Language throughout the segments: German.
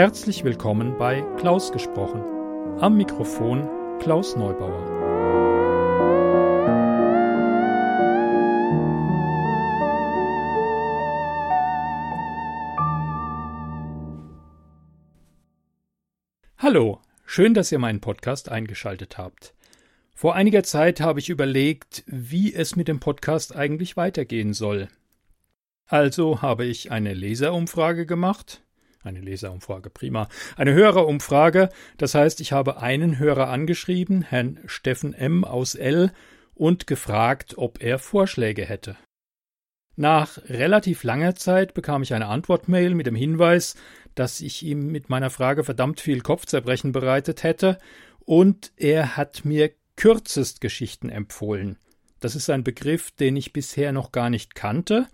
Herzlich willkommen bei Klaus gesprochen. Am Mikrofon Klaus Neubauer. Hallo, schön, dass ihr meinen Podcast eingeschaltet habt. Vor einiger Zeit habe ich überlegt, wie es mit dem Podcast eigentlich weitergehen soll. Also habe ich eine Leserumfrage gemacht. Eine Leserumfrage, prima. Eine Hörerumfrage. Das heißt, ich habe einen Hörer angeschrieben, Herrn Steffen M. aus L., und gefragt, ob er Vorschläge hätte. Nach relativ langer Zeit bekam ich eine Antwortmail mit dem Hinweis, dass ich ihm mit meiner Frage verdammt viel Kopfzerbrechen bereitet hätte, und er hat mir Kürzestgeschichten empfohlen. Das ist ein Begriff, den ich bisher noch gar nicht kannte,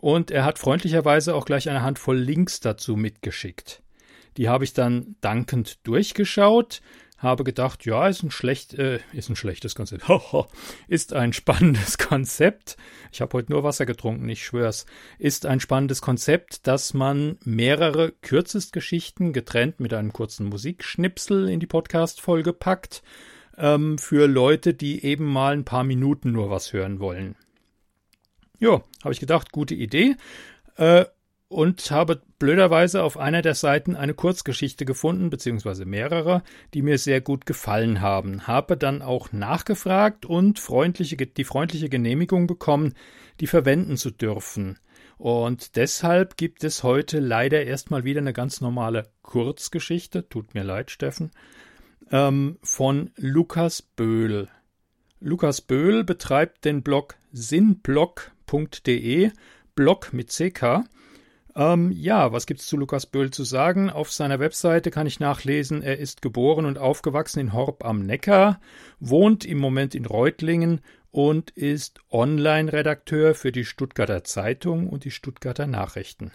und er hat freundlicherweise auch gleich eine Handvoll Links dazu mitgeschickt. Die habe ich dann dankend durchgeschaut, habe gedacht, ja, ist ein schlecht, äh, ist ein schlechtes Konzept. ist ein spannendes Konzept. Ich habe heute nur Wasser getrunken, ich schwör's. Ist ein spannendes Konzept, dass man mehrere Kürzestgeschichten getrennt mit einem kurzen Musikschnipsel in die Podcast-Folge packt, ähm, für Leute, die eben mal ein paar Minuten nur was hören wollen. Ja, habe ich gedacht, gute Idee. Äh, und habe blöderweise auf einer der Seiten eine Kurzgeschichte gefunden, beziehungsweise mehrere, die mir sehr gut gefallen haben. Habe dann auch nachgefragt und freundliche, die freundliche Genehmigung bekommen, die verwenden zu dürfen. Und deshalb gibt es heute leider erstmal wieder eine ganz normale Kurzgeschichte, tut mir leid, Steffen, ähm, von Lukas Böhl. Lukas Böhl betreibt den Blog sinnblog.com blog.de, Blog mit CK. Ähm, ja, was gibt's zu Lukas Böhl zu sagen? Auf seiner Webseite kann ich nachlesen, er ist geboren und aufgewachsen in Horb am Neckar, wohnt im Moment in Reutlingen und ist Online-Redakteur für die Stuttgarter Zeitung und die Stuttgarter Nachrichten.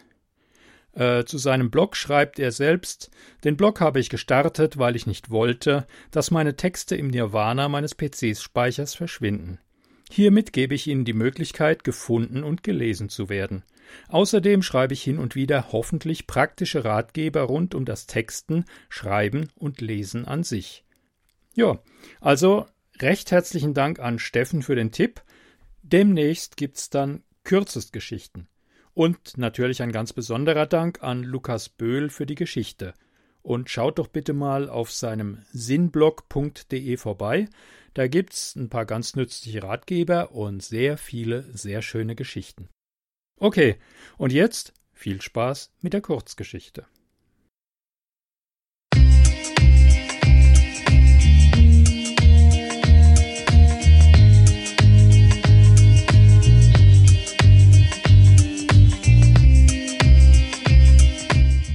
Äh, zu seinem Blog schreibt er selbst, den Blog habe ich gestartet, weil ich nicht wollte, dass meine Texte im Nirvana meines PC-Speichers verschwinden. Hiermit gebe ich Ihnen die Möglichkeit, gefunden und gelesen zu werden. Außerdem schreibe ich hin und wieder hoffentlich praktische Ratgeber rund um das Texten, Schreiben und Lesen an sich. Ja, also recht herzlichen Dank an Steffen für den Tipp. Demnächst gibt's dann Kürzestgeschichten. Und natürlich ein ganz besonderer Dank an Lukas Böhl für die Geschichte. Und schaut doch bitte mal auf seinem sinnblog.de vorbei. Da gibt's ein paar ganz nützliche Ratgeber und sehr viele sehr schöne Geschichten. Okay, und jetzt viel Spaß mit der Kurzgeschichte.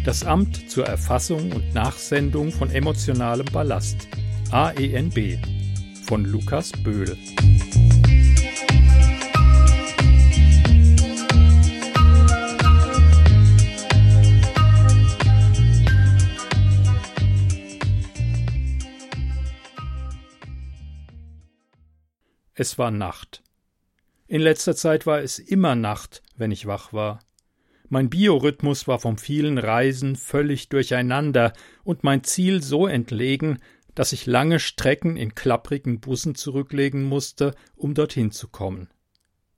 Das Amt zur Erfassung und Nachsendung von emotionalem Ballast AENB von Lukas Böhl. Es war Nacht. In letzter Zeit war es immer Nacht, wenn ich wach war. Mein Biorhythmus war vom vielen Reisen völlig durcheinander und mein Ziel so entlegen, dass ich lange Strecken in klapprigen Bussen zurücklegen musste, um dorthin zu kommen.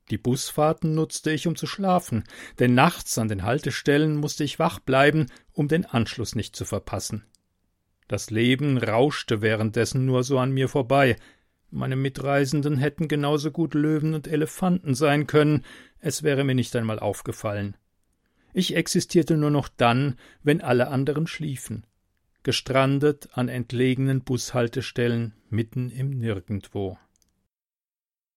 Die Busfahrten nutzte ich, um zu schlafen, denn nachts an den Haltestellen musste ich wach bleiben, um den Anschluss nicht zu verpassen. Das Leben rauschte währenddessen nur so an mir vorbei. Meine Mitreisenden hätten genauso gut Löwen und Elefanten sein können, es wäre mir nicht einmal aufgefallen. Ich existierte nur noch dann, wenn alle anderen schliefen gestrandet an entlegenen Bushaltestellen mitten im Nirgendwo.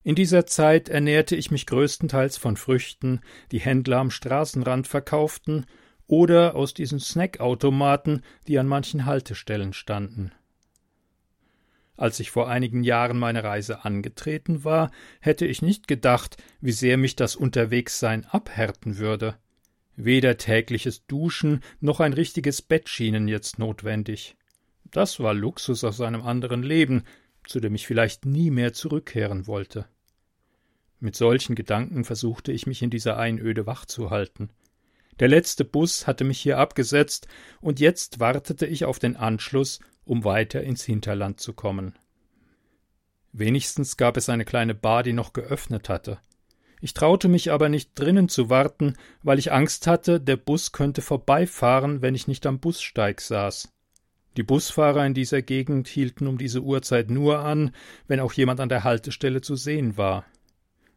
In dieser Zeit ernährte ich mich größtenteils von Früchten, die Händler am Straßenrand verkauften, oder aus diesen Snackautomaten, die an manchen Haltestellen standen. Als ich vor einigen Jahren meine Reise angetreten war, hätte ich nicht gedacht, wie sehr mich das Unterwegssein abhärten würde. Weder tägliches Duschen noch ein richtiges Bett schienen jetzt notwendig. Das war Luxus aus einem anderen Leben, zu dem ich vielleicht nie mehr zurückkehren wollte. Mit solchen Gedanken versuchte ich mich in dieser Einöde wach zu halten. Der letzte Bus hatte mich hier abgesetzt, und jetzt wartete ich auf den Anschluss, um weiter ins Hinterland zu kommen. Wenigstens gab es eine kleine Bar, die noch geöffnet hatte. Ich traute mich aber nicht drinnen zu warten, weil ich Angst hatte, der Bus könnte vorbeifahren, wenn ich nicht am Bussteig saß. Die Busfahrer in dieser Gegend hielten um diese Uhrzeit nur an, wenn auch jemand an der Haltestelle zu sehen war.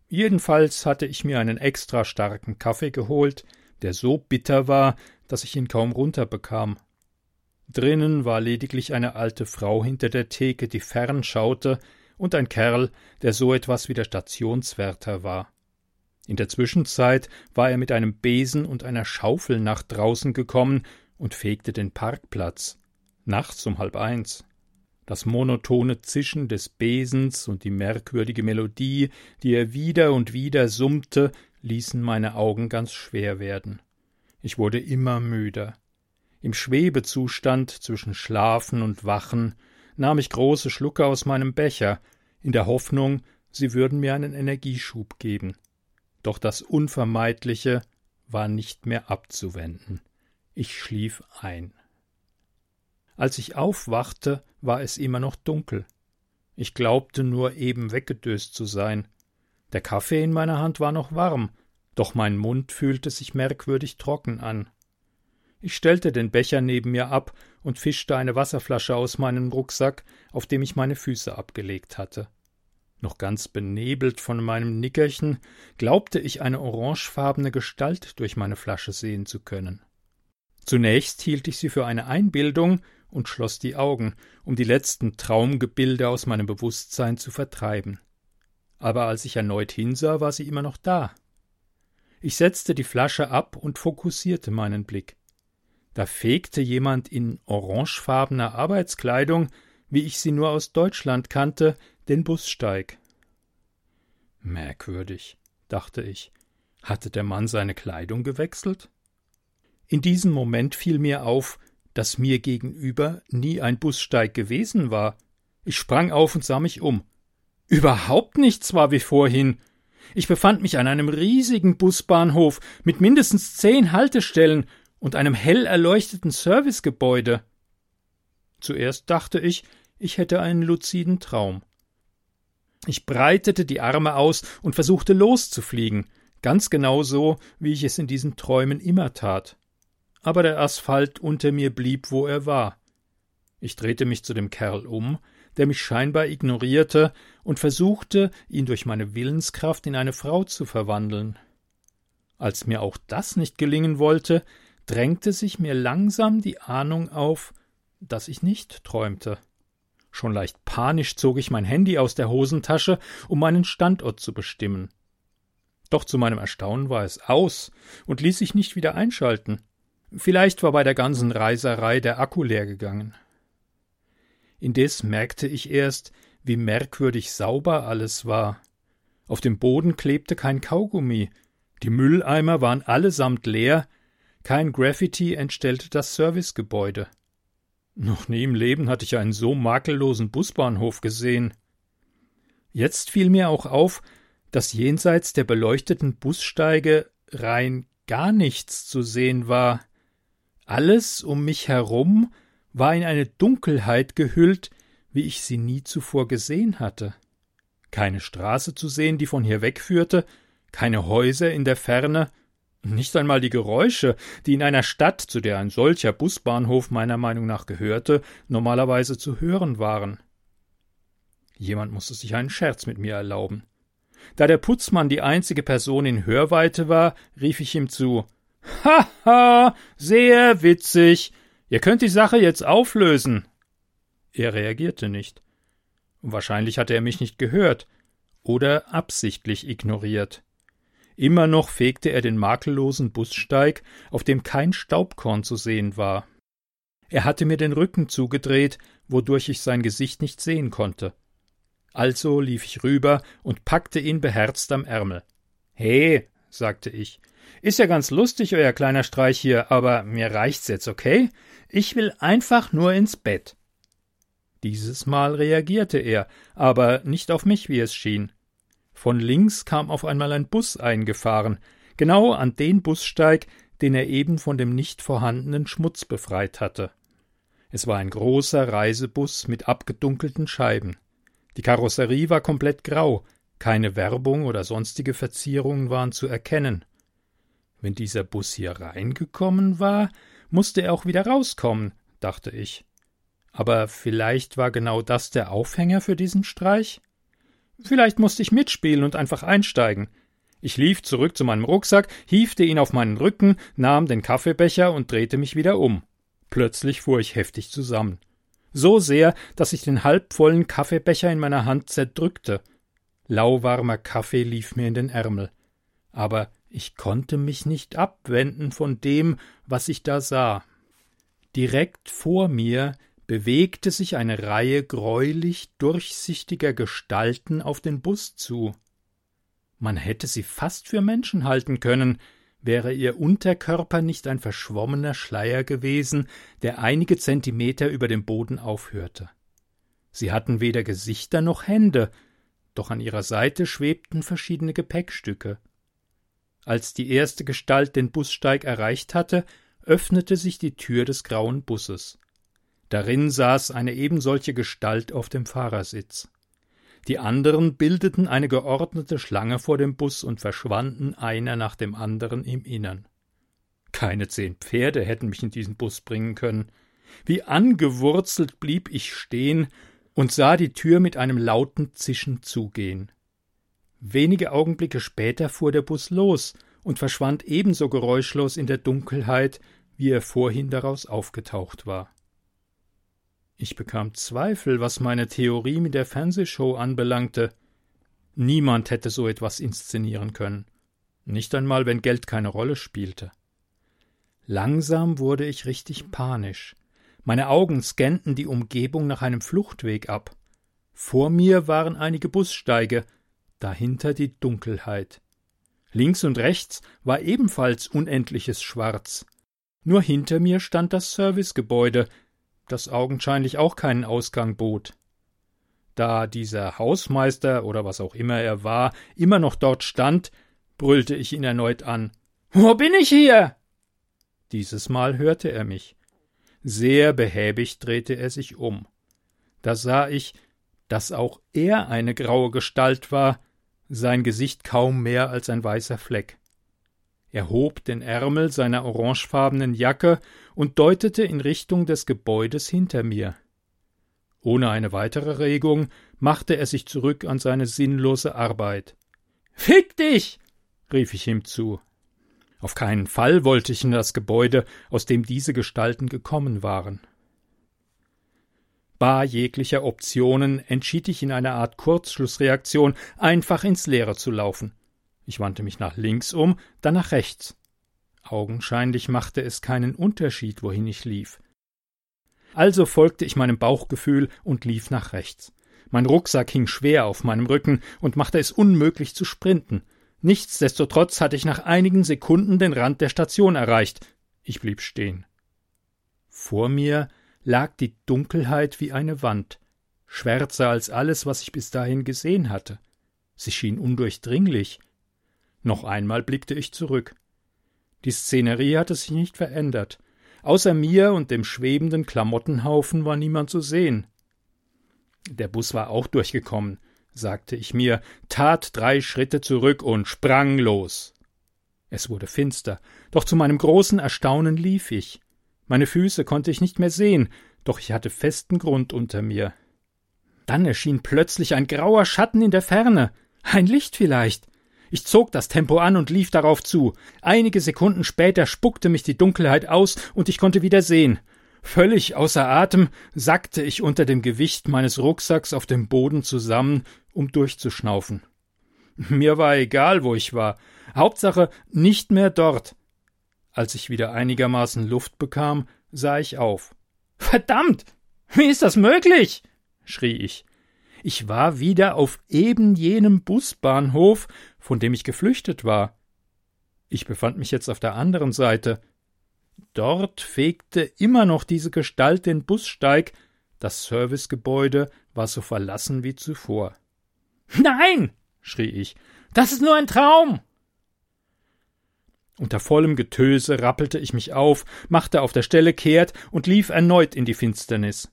Jedenfalls hatte ich mir einen extra starken Kaffee geholt, der so bitter war, dass ich ihn kaum runterbekam. Drinnen war lediglich eine alte Frau hinter der Theke, die fern schaute, und ein Kerl, der so etwas wie der Stationswärter war. In der Zwischenzeit war er mit einem Besen und einer Schaufel nach draußen gekommen und fegte den Parkplatz. Nachts um halb eins. Das monotone Zischen des Besens und die merkwürdige Melodie, die er wieder und wieder summte, ließen meine Augen ganz schwer werden. Ich wurde immer müder. Im Schwebezustand zwischen Schlafen und Wachen nahm ich große Schlucke aus meinem Becher, in der Hoffnung, sie würden mir einen Energieschub geben. Doch das Unvermeidliche war nicht mehr abzuwenden. Ich schlief ein. Als ich aufwachte, war es immer noch dunkel. Ich glaubte nur eben weggedöst zu sein. Der Kaffee in meiner Hand war noch warm, doch mein Mund fühlte sich merkwürdig trocken an. Ich stellte den Becher neben mir ab und fischte eine Wasserflasche aus meinem Rucksack, auf dem ich meine Füße abgelegt hatte. Noch ganz benebelt von meinem Nickerchen glaubte ich eine orangefarbene Gestalt durch meine Flasche sehen zu können. Zunächst hielt ich sie für eine Einbildung und schloss die Augen, um die letzten Traumgebilde aus meinem Bewusstsein zu vertreiben. Aber als ich erneut hinsah, war sie immer noch da. Ich setzte die Flasche ab und fokussierte meinen Blick. Da fegte jemand in orangefarbener Arbeitskleidung, wie ich sie nur aus Deutschland kannte, den Bussteig. Merkwürdig, dachte ich. Hatte der Mann seine Kleidung gewechselt? In diesem Moment fiel mir auf, dass mir gegenüber nie ein Bussteig gewesen war. Ich sprang auf und sah mich um. Überhaupt nichts war wie vorhin. Ich befand mich an einem riesigen Busbahnhof mit mindestens zehn Haltestellen und einem hell erleuchteten Servicegebäude. Zuerst dachte ich, ich hätte einen luziden Traum. Ich breitete die Arme aus und versuchte loszufliegen, ganz genau so, wie ich es in diesen Träumen immer tat. Aber der Asphalt unter mir blieb, wo er war. Ich drehte mich zu dem Kerl um, der mich scheinbar ignorierte, und versuchte, ihn durch meine Willenskraft in eine Frau zu verwandeln. Als mir auch das nicht gelingen wollte, drängte sich mir langsam die Ahnung auf, dass ich nicht träumte. Schon leicht panisch zog ich mein Handy aus der Hosentasche, um meinen Standort zu bestimmen. Doch zu meinem Erstaunen war es aus und ließ sich nicht wieder einschalten. Vielleicht war bei der ganzen Reiserei der Akku leer gegangen. Indes merkte ich erst, wie merkwürdig sauber alles war. Auf dem Boden klebte kein Kaugummi, die Mülleimer waren allesamt leer, kein Graffiti entstellte das Servicegebäude. Noch nie im Leben hatte ich einen so makellosen Busbahnhof gesehen. Jetzt fiel mir auch auf, dass jenseits der beleuchteten Bussteige rein gar nichts zu sehen war. Alles um mich herum war in eine Dunkelheit gehüllt, wie ich sie nie zuvor gesehen hatte. Keine Straße zu sehen, die von hier wegführte, keine Häuser in der Ferne, nicht einmal die Geräusche, die in einer Stadt, zu der ein solcher Busbahnhof meiner Meinung nach gehörte, normalerweise zu hören waren. Jemand musste sich einen Scherz mit mir erlauben. Da der Putzmann die einzige Person in Hörweite war, rief ich ihm zu Haha, sehr witzig. Ihr könnt die Sache jetzt auflösen. Er reagierte nicht. Wahrscheinlich hatte er mich nicht gehört oder absichtlich ignoriert. Immer noch fegte er den makellosen Bussteig, auf dem kein Staubkorn zu sehen war. Er hatte mir den Rücken zugedreht, wodurch ich sein Gesicht nicht sehen konnte. Also lief ich rüber und packte ihn beherzt am Ärmel. He, sagte ich, ist ja ganz lustig, euer kleiner Streich hier, aber mir reicht's jetzt, okay? Ich will einfach nur ins Bett. Dieses Mal reagierte er, aber nicht auf mich, wie es schien. Von links kam auf einmal ein Bus eingefahren, genau an den Bussteig, den er eben von dem nicht vorhandenen Schmutz befreit hatte. Es war ein großer Reisebus mit abgedunkelten Scheiben. Die Karosserie war komplett grau, keine Werbung oder sonstige Verzierungen waren zu erkennen. Wenn dieser Bus hier reingekommen war, musste er auch wieder rauskommen, dachte ich. Aber vielleicht war genau das der Aufhänger für diesen Streich? Vielleicht musste ich mitspielen und einfach einsteigen. Ich lief zurück zu meinem Rucksack, hiefte ihn auf meinen Rücken, nahm den Kaffeebecher und drehte mich wieder um. Plötzlich fuhr ich heftig zusammen. So sehr, dass ich den halbvollen Kaffeebecher in meiner Hand zerdrückte. Lauwarmer Kaffee lief mir in den Ärmel. Aber ich konnte mich nicht abwenden von dem, was ich da sah. Direkt vor mir bewegte sich eine Reihe greulich durchsichtiger Gestalten auf den Bus zu. Man hätte sie fast für Menschen halten können, wäre ihr Unterkörper nicht ein verschwommener Schleier gewesen, der einige Zentimeter über dem Boden aufhörte. Sie hatten weder Gesichter noch Hände, doch an ihrer Seite schwebten verschiedene Gepäckstücke. Als die erste Gestalt den Bussteig erreicht hatte, öffnete sich die Tür des grauen Busses. Darin saß eine ebensolche Gestalt auf dem Fahrersitz. Die anderen bildeten eine geordnete Schlange vor dem Bus und verschwanden einer nach dem anderen im Innern. Keine zehn Pferde hätten mich in diesen Bus bringen können. Wie angewurzelt blieb ich stehen und sah die Tür mit einem lauten Zischen zugehen. Wenige Augenblicke später fuhr der Bus los und verschwand ebenso geräuschlos in der Dunkelheit, wie er vorhin daraus aufgetaucht war. Ich bekam Zweifel, was meine Theorie mit der Fernsehshow anbelangte. Niemand hätte so etwas inszenieren können. Nicht einmal, wenn Geld keine Rolle spielte. Langsam wurde ich richtig panisch. Meine Augen scannten die Umgebung nach einem Fluchtweg ab. Vor mir waren einige Bussteige, dahinter die Dunkelheit. Links und rechts war ebenfalls unendliches Schwarz. Nur hinter mir stand das Servicegebäude, das augenscheinlich auch keinen Ausgang bot. Da dieser Hausmeister oder was auch immer er war immer noch dort stand, brüllte ich ihn erneut an. Wo bin ich hier? Dieses Mal hörte er mich. Sehr behäbig drehte er sich um. Da sah ich, dass auch er eine graue Gestalt war, sein Gesicht kaum mehr als ein weißer Fleck. Er hob den Ärmel seiner orangefarbenen Jacke und deutete in Richtung des Gebäudes hinter mir. Ohne eine weitere Regung machte er sich zurück an seine sinnlose Arbeit. Fick dich! rief ich ihm zu. Auf keinen Fall wollte ich in das Gebäude, aus dem diese Gestalten gekommen waren. Bar jeglicher Optionen entschied ich in einer Art Kurzschlussreaktion einfach ins Leere zu laufen. Ich wandte mich nach links um, dann nach rechts. Augenscheinlich machte es keinen Unterschied, wohin ich lief. Also folgte ich meinem Bauchgefühl und lief nach rechts. Mein Rucksack hing schwer auf meinem Rücken und machte es unmöglich zu sprinten. Nichtsdestotrotz hatte ich nach einigen Sekunden den Rand der Station erreicht. Ich blieb stehen. Vor mir lag die Dunkelheit wie eine Wand, schwärzer als alles, was ich bis dahin gesehen hatte. Sie schien undurchdringlich, noch einmal blickte ich zurück. Die Szenerie hatte sich nicht verändert. Außer mir und dem schwebenden Klamottenhaufen war niemand zu sehen. Der Bus war auch durchgekommen, sagte ich mir, tat drei Schritte zurück und sprang los. Es wurde finster, doch zu meinem großen Erstaunen lief ich. Meine Füße konnte ich nicht mehr sehen, doch ich hatte festen Grund unter mir. Dann erschien plötzlich ein grauer Schatten in der Ferne. Ein Licht vielleicht. Ich zog das Tempo an und lief darauf zu. Einige Sekunden später spuckte mich die Dunkelheit aus und ich konnte wieder sehen. Völlig außer Atem sackte ich unter dem Gewicht meines Rucksacks auf dem Boden zusammen, um durchzuschnaufen. Mir war egal, wo ich war. Hauptsache nicht mehr dort. Als ich wieder einigermaßen Luft bekam, sah ich auf. Verdammt! Wie ist das möglich? schrie ich. Ich war wieder auf eben jenem Busbahnhof, von dem ich geflüchtet war. Ich befand mich jetzt auf der anderen Seite. Dort fegte immer noch diese Gestalt den Bussteig, das Servicegebäude war so verlassen wie zuvor. Nein, schrie ich, das ist nur ein Traum. Unter vollem Getöse rappelte ich mich auf, machte auf der Stelle kehrt und lief erneut in die Finsternis.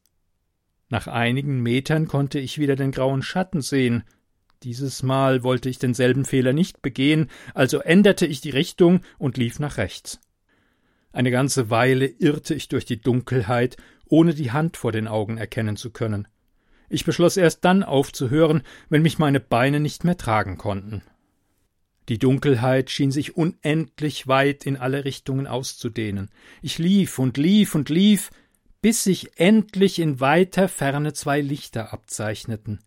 Nach einigen Metern konnte ich wieder den grauen Schatten sehen. Dieses Mal wollte ich denselben Fehler nicht begehen, also änderte ich die Richtung und lief nach rechts. Eine ganze Weile irrte ich durch die Dunkelheit, ohne die Hand vor den Augen erkennen zu können. Ich beschloss erst dann aufzuhören, wenn mich meine Beine nicht mehr tragen konnten. Die Dunkelheit schien sich unendlich weit in alle Richtungen auszudehnen. Ich lief und lief und lief, bis sich endlich in weiter Ferne zwei Lichter abzeichneten.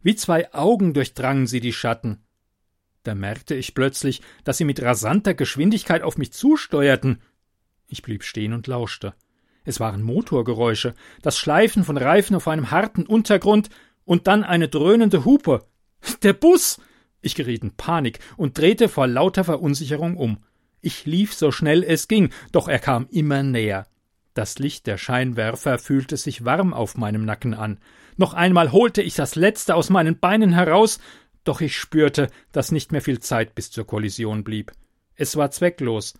Wie zwei Augen durchdrangen sie die Schatten. Da merkte ich plötzlich, dass sie mit rasanter Geschwindigkeit auf mich zusteuerten. Ich blieb stehen und lauschte. Es waren Motorgeräusche, das Schleifen von Reifen auf einem harten Untergrund und dann eine dröhnende Hupe. Der Bus! Ich geriet in Panik und drehte vor lauter Verunsicherung um. Ich lief so schnell es ging, doch er kam immer näher. Das Licht der Scheinwerfer fühlte sich warm auf meinem Nacken an. Noch einmal holte ich das letzte aus meinen Beinen heraus, doch ich spürte, dass nicht mehr viel Zeit bis zur Kollision blieb. Es war zwecklos.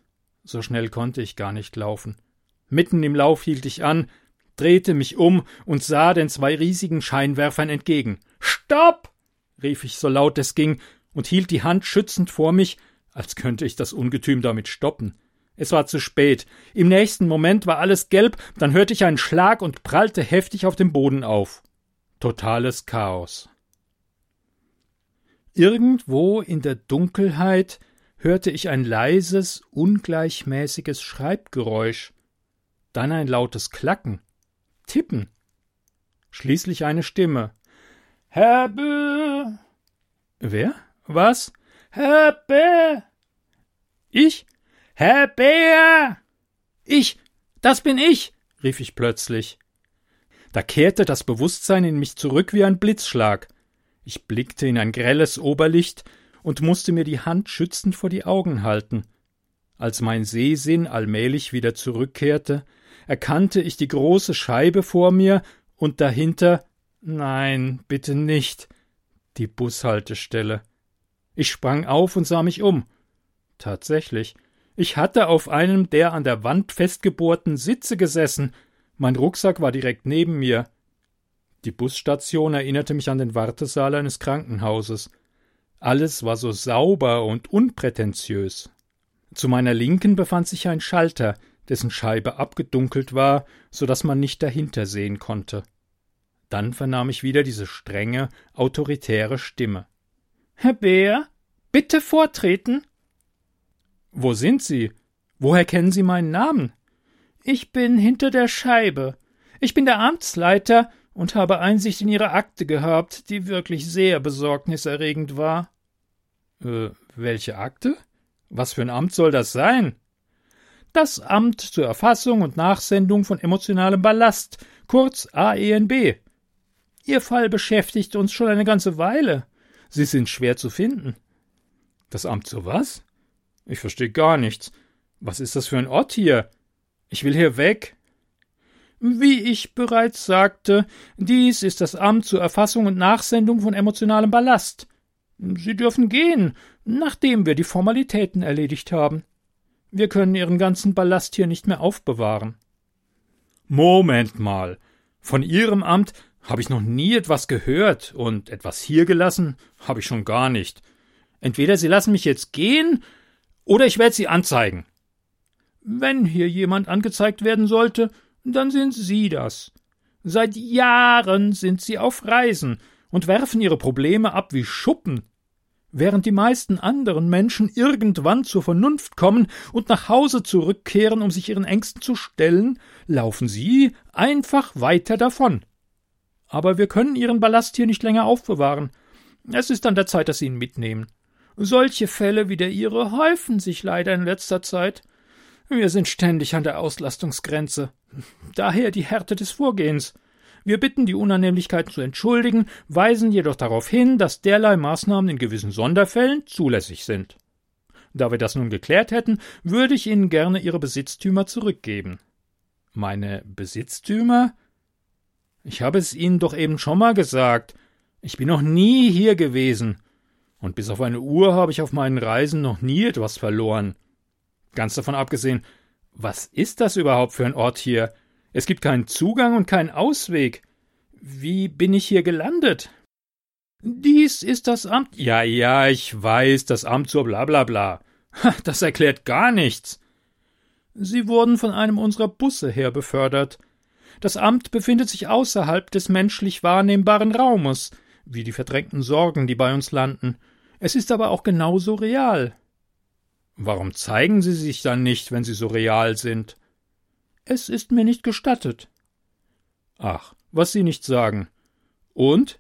So schnell konnte ich gar nicht laufen. Mitten im Lauf hielt ich an, drehte mich um und sah den zwei riesigen Scheinwerfern entgegen. Stopp! rief ich so laut es ging und hielt die Hand schützend vor mich, als könnte ich das Ungetüm damit stoppen. Es war zu spät. Im nächsten Moment war alles gelb, dann hörte ich einen Schlag und prallte heftig auf dem Boden auf. Totales Chaos. Irgendwo in der Dunkelheit hörte ich ein leises, ungleichmäßiges Schreibgeräusch, dann ein lautes Klacken, Tippen, schließlich eine Stimme. Herr Bö. Wer? Was? Herr Bö. Ich? Herr Bär. Ich. Das bin ich. rief ich plötzlich. Da kehrte das Bewusstsein in mich zurück wie ein Blitzschlag. Ich blickte in ein grelles Oberlicht und musste mir die Hand schützend vor die Augen halten. Als mein Sehsinn allmählich wieder zurückkehrte, erkannte ich die große Scheibe vor mir und dahinter Nein, bitte nicht. Die Bushaltestelle. Ich sprang auf und sah mich um. Tatsächlich, ich hatte auf einem der an der Wand festgebohrten Sitze gesessen. Mein Rucksack war direkt neben mir. Die Busstation erinnerte mich an den Wartesaal eines Krankenhauses. Alles war so sauber und unprätentiös. Zu meiner Linken befand sich ein Schalter, dessen Scheibe abgedunkelt war, so dass man nicht dahinter sehen konnte. Dann vernahm ich wieder diese strenge, autoritäre Stimme. Herr Bär, bitte vortreten. Wo sind Sie? Woher kennen Sie meinen Namen? Ich bin hinter der Scheibe. Ich bin der Amtsleiter und habe Einsicht in Ihre Akte gehabt, die wirklich sehr besorgniserregend war. Äh, welche Akte? Was für ein Amt soll das sein? Das Amt zur Erfassung und Nachsendung von emotionalem Ballast, kurz AENB. Ihr Fall beschäftigt uns schon eine ganze Weile. Sie sind schwer zu finden. Das Amt zu was? Ich verstehe gar nichts. Was ist das für ein Ort hier? Ich will hier weg. Wie ich bereits sagte, dies ist das Amt zur Erfassung und Nachsendung von emotionalem Ballast. Sie dürfen gehen, nachdem wir die Formalitäten erledigt haben. Wir können Ihren ganzen Ballast hier nicht mehr aufbewahren. Moment mal. Von Ihrem Amt habe ich noch nie etwas gehört und etwas hier gelassen habe ich schon gar nicht. Entweder Sie lassen mich jetzt gehen oder ich werde Sie anzeigen. Wenn hier jemand angezeigt werden sollte, dann sind Sie das. Seit Jahren sind Sie auf Reisen und werfen Ihre Probleme ab wie Schuppen. Während die meisten anderen Menschen irgendwann zur Vernunft kommen und nach Hause zurückkehren, um sich ihren Ängsten zu stellen, laufen Sie einfach weiter davon. Aber wir können Ihren Ballast hier nicht länger aufbewahren. Es ist an der Zeit, dass Sie ihn mitnehmen. Solche Fälle wie der Ihre häufen sich leider in letzter Zeit. Wir sind ständig an der Auslastungsgrenze. Daher die Härte des Vorgehens. Wir bitten die Unannehmlichkeiten zu entschuldigen, weisen jedoch darauf hin, dass derlei Maßnahmen in gewissen Sonderfällen zulässig sind. Da wir das nun geklärt hätten, würde ich Ihnen gerne Ihre Besitztümer zurückgeben. Meine Besitztümer? Ich habe es Ihnen doch eben schon mal gesagt. Ich bin noch nie hier gewesen. Und bis auf eine Uhr habe ich auf meinen Reisen noch nie etwas verloren. Ganz davon abgesehen, was ist das überhaupt für ein Ort hier? Es gibt keinen Zugang und keinen Ausweg. Wie bin ich hier gelandet? Dies ist das Amt. Ja, ja, ich weiß, das Amt zur Blablabla. Das erklärt gar nichts. Sie wurden von einem unserer Busse her befördert. Das Amt befindet sich außerhalb des menschlich wahrnehmbaren Raumes, wie die verdrängten Sorgen, die bei uns landen. Es ist aber auch genauso real. Warum zeigen Sie sich dann nicht, wenn Sie so real sind? Es ist mir nicht gestattet. Ach, was Sie nicht sagen. Und?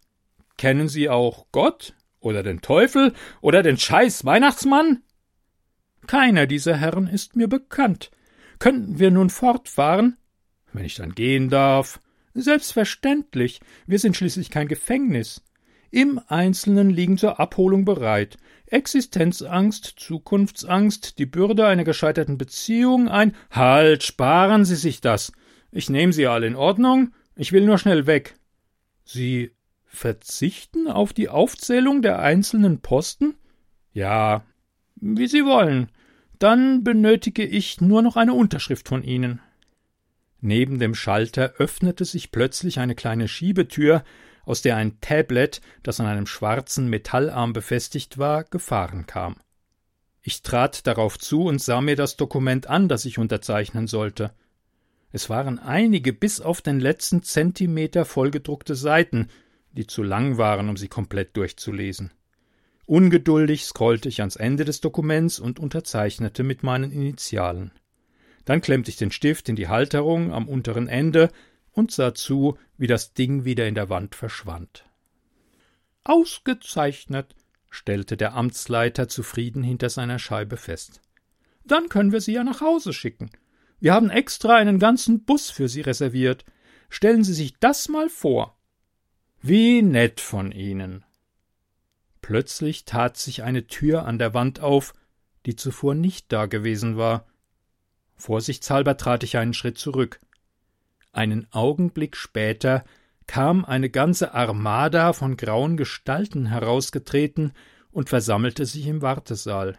Kennen Sie auch Gott oder den Teufel oder den Scheiß Weihnachtsmann? Keiner dieser Herren ist mir bekannt. Könnten wir nun fortfahren? Wenn ich dann gehen darf. Selbstverständlich. Wir sind schließlich kein Gefängnis. Im Einzelnen liegen zur Abholung bereit. Existenzangst, Zukunftsangst, die Bürde einer gescheiterten Beziehung, ein Halt, sparen Sie sich das. Ich nehme Sie alle in Ordnung. Ich will nur schnell weg. Sie verzichten auf die Aufzählung der einzelnen Posten? Ja, wie Sie wollen. Dann benötige ich nur noch eine Unterschrift von Ihnen. Neben dem Schalter öffnete sich plötzlich eine kleine Schiebetür, aus der ein Tablet, das an einem schwarzen Metallarm befestigt war, gefahren kam. Ich trat darauf zu und sah mir das Dokument an, das ich unterzeichnen sollte. Es waren einige bis auf den letzten Zentimeter vollgedruckte Seiten, die zu lang waren, um sie komplett durchzulesen. Ungeduldig scrollte ich ans Ende des Dokuments und unterzeichnete mit meinen Initialen. Dann klemmte ich den Stift in die Halterung am unteren Ende und sah zu, wie das Ding wieder in der Wand verschwand. Ausgezeichnet, stellte der Amtsleiter zufrieden hinter seiner Scheibe fest. Dann können wir Sie ja nach Hause schicken. Wir haben extra einen ganzen Bus für Sie reserviert. Stellen Sie sich das mal vor. Wie nett von Ihnen, Plötzlich tat sich eine Tür an der Wand auf, die zuvor nicht da gewesen war. Vorsichtshalber trat ich einen Schritt zurück. Einen Augenblick später kam eine ganze Armada von grauen Gestalten herausgetreten und versammelte sich im Wartesaal.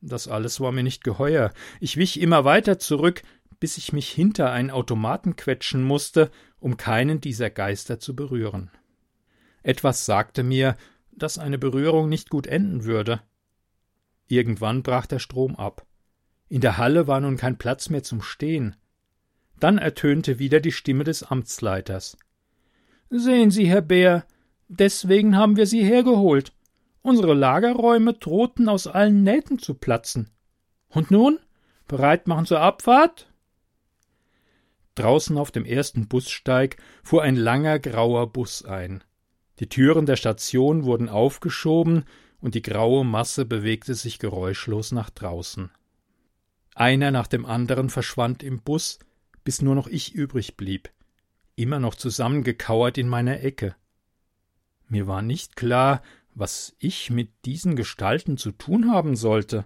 Das alles war mir nicht geheuer. Ich wich immer weiter zurück, bis ich mich hinter einen Automaten quetschen musste, um keinen dieser Geister zu berühren. Etwas sagte mir, dass eine Berührung nicht gut enden würde. Irgendwann brach der Strom ab. In der Halle war nun kein Platz mehr zum Stehen. Dann ertönte wieder die Stimme des Amtsleiters. Sehen Sie, Herr Bär, deswegen haben wir Sie hergeholt. Unsere Lagerräume drohten aus allen Nähten zu platzen. Und nun? Bereit machen zur Abfahrt? Draußen auf dem ersten Bussteig fuhr ein langer grauer Bus ein. Die Türen der Station wurden aufgeschoben und die graue Masse bewegte sich geräuschlos nach draußen. Einer nach dem anderen verschwand im Bus, bis nur noch ich übrig blieb, immer noch zusammengekauert in meiner Ecke. Mir war nicht klar, was ich mit diesen Gestalten zu tun haben sollte.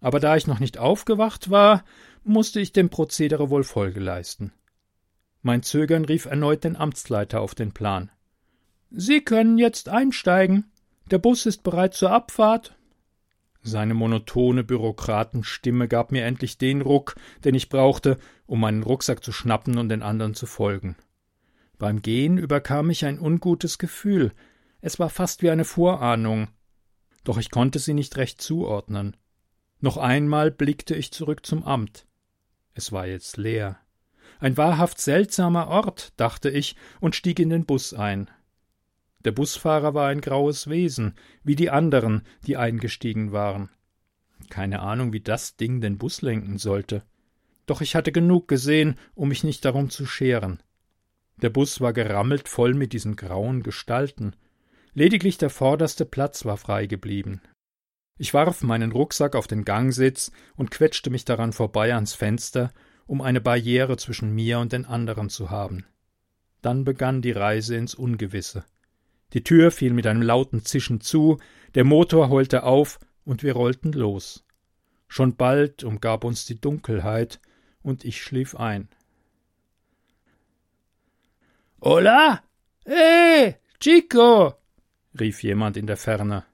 Aber da ich noch nicht aufgewacht war, musste ich dem Prozedere wohl Folge leisten. Mein Zögern rief erneut den Amtsleiter auf den Plan. Sie können jetzt einsteigen. Der Bus ist bereit zur Abfahrt. Seine monotone Bürokratenstimme gab mir endlich den Ruck, den ich brauchte, um meinen Rucksack zu schnappen und den anderen zu folgen. Beim Gehen überkam mich ein ungutes Gefühl. Es war fast wie eine Vorahnung. Doch ich konnte sie nicht recht zuordnen. Noch einmal blickte ich zurück zum Amt. Es war jetzt leer. Ein wahrhaft seltsamer Ort, dachte ich und stieg in den Bus ein. Der Busfahrer war ein graues Wesen, wie die anderen, die eingestiegen waren. Keine Ahnung, wie das Ding den Bus lenken sollte. Doch ich hatte genug gesehen, um mich nicht darum zu scheren. Der Bus war gerammelt voll mit diesen grauen Gestalten. Lediglich der vorderste Platz war frei geblieben. Ich warf meinen Rucksack auf den Gangsitz und quetschte mich daran vorbei ans Fenster, um eine Barriere zwischen mir und den anderen zu haben. Dann begann die Reise ins Ungewisse. Die Tür fiel mit einem lauten Zischen zu, der Motor heulte auf und wir rollten los. Schon bald umgab uns die Dunkelheit und ich schlief ein. Hola! Hey, Chico! rief jemand in der Ferne.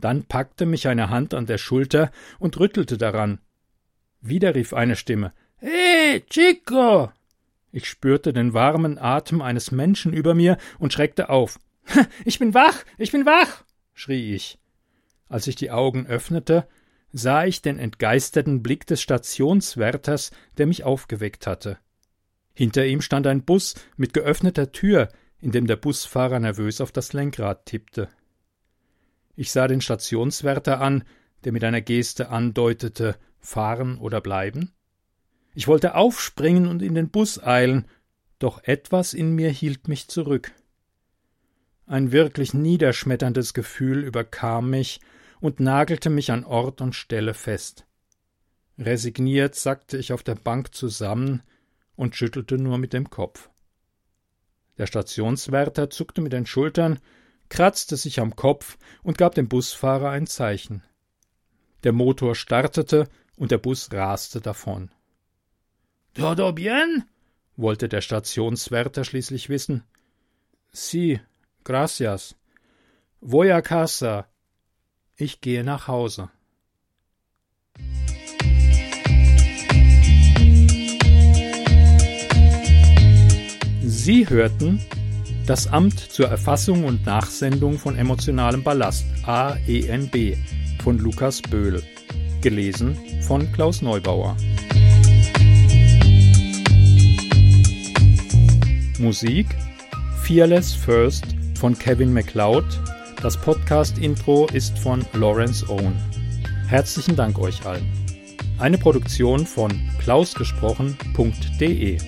Dann packte mich eine Hand an der Schulter und rüttelte daran. Wieder rief eine Stimme Hey, Chico. Ich spürte den warmen Atem eines Menschen über mir und schreckte auf. Ich bin wach, ich bin wach. schrie ich. Als ich die Augen öffnete, sah ich den entgeisterten Blick des Stationswärters, der mich aufgeweckt hatte. Hinter ihm stand ein Bus mit geöffneter Tür, in dem der Busfahrer nervös auf das Lenkrad tippte. Ich sah den Stationswärter an, der mit einer Geste andeutete fahren oder bleiben. Ich wollte aufspringen und in den Bus eilen, doch etwas in mir hielt mich zurück. Ein wirklich niederschmetterndes Gefühl überkam mich und nagelte mich an Ort und Stelle fest. Resigniert sackte ich auf der Bank zusammen und schüttelte nur mit dem Kopf. Der Stationswärter zuckte mit den Schultern, kratzte sich am Kopf und gab dem Busfahrer ein Zeichen. Der Motor startete und der Bus raste davon. Todo bien? wollte der Stationswärter schließlich wissen. Si, gracias. Voy a casa. Ich gehe nach Hause. Sie hörten das Amt zur Erfassung und Nachsendung von emotionalem Ballast AENB von Lukas Böhl. Gelesen von Klaus Neubauer. Musik Fearless First von Kevin MacLeod. Das Podcast-Intro ist von Lawrence Owen. Herzlichen Dank euch allen. Eine Produktion von klausgesprochen.de.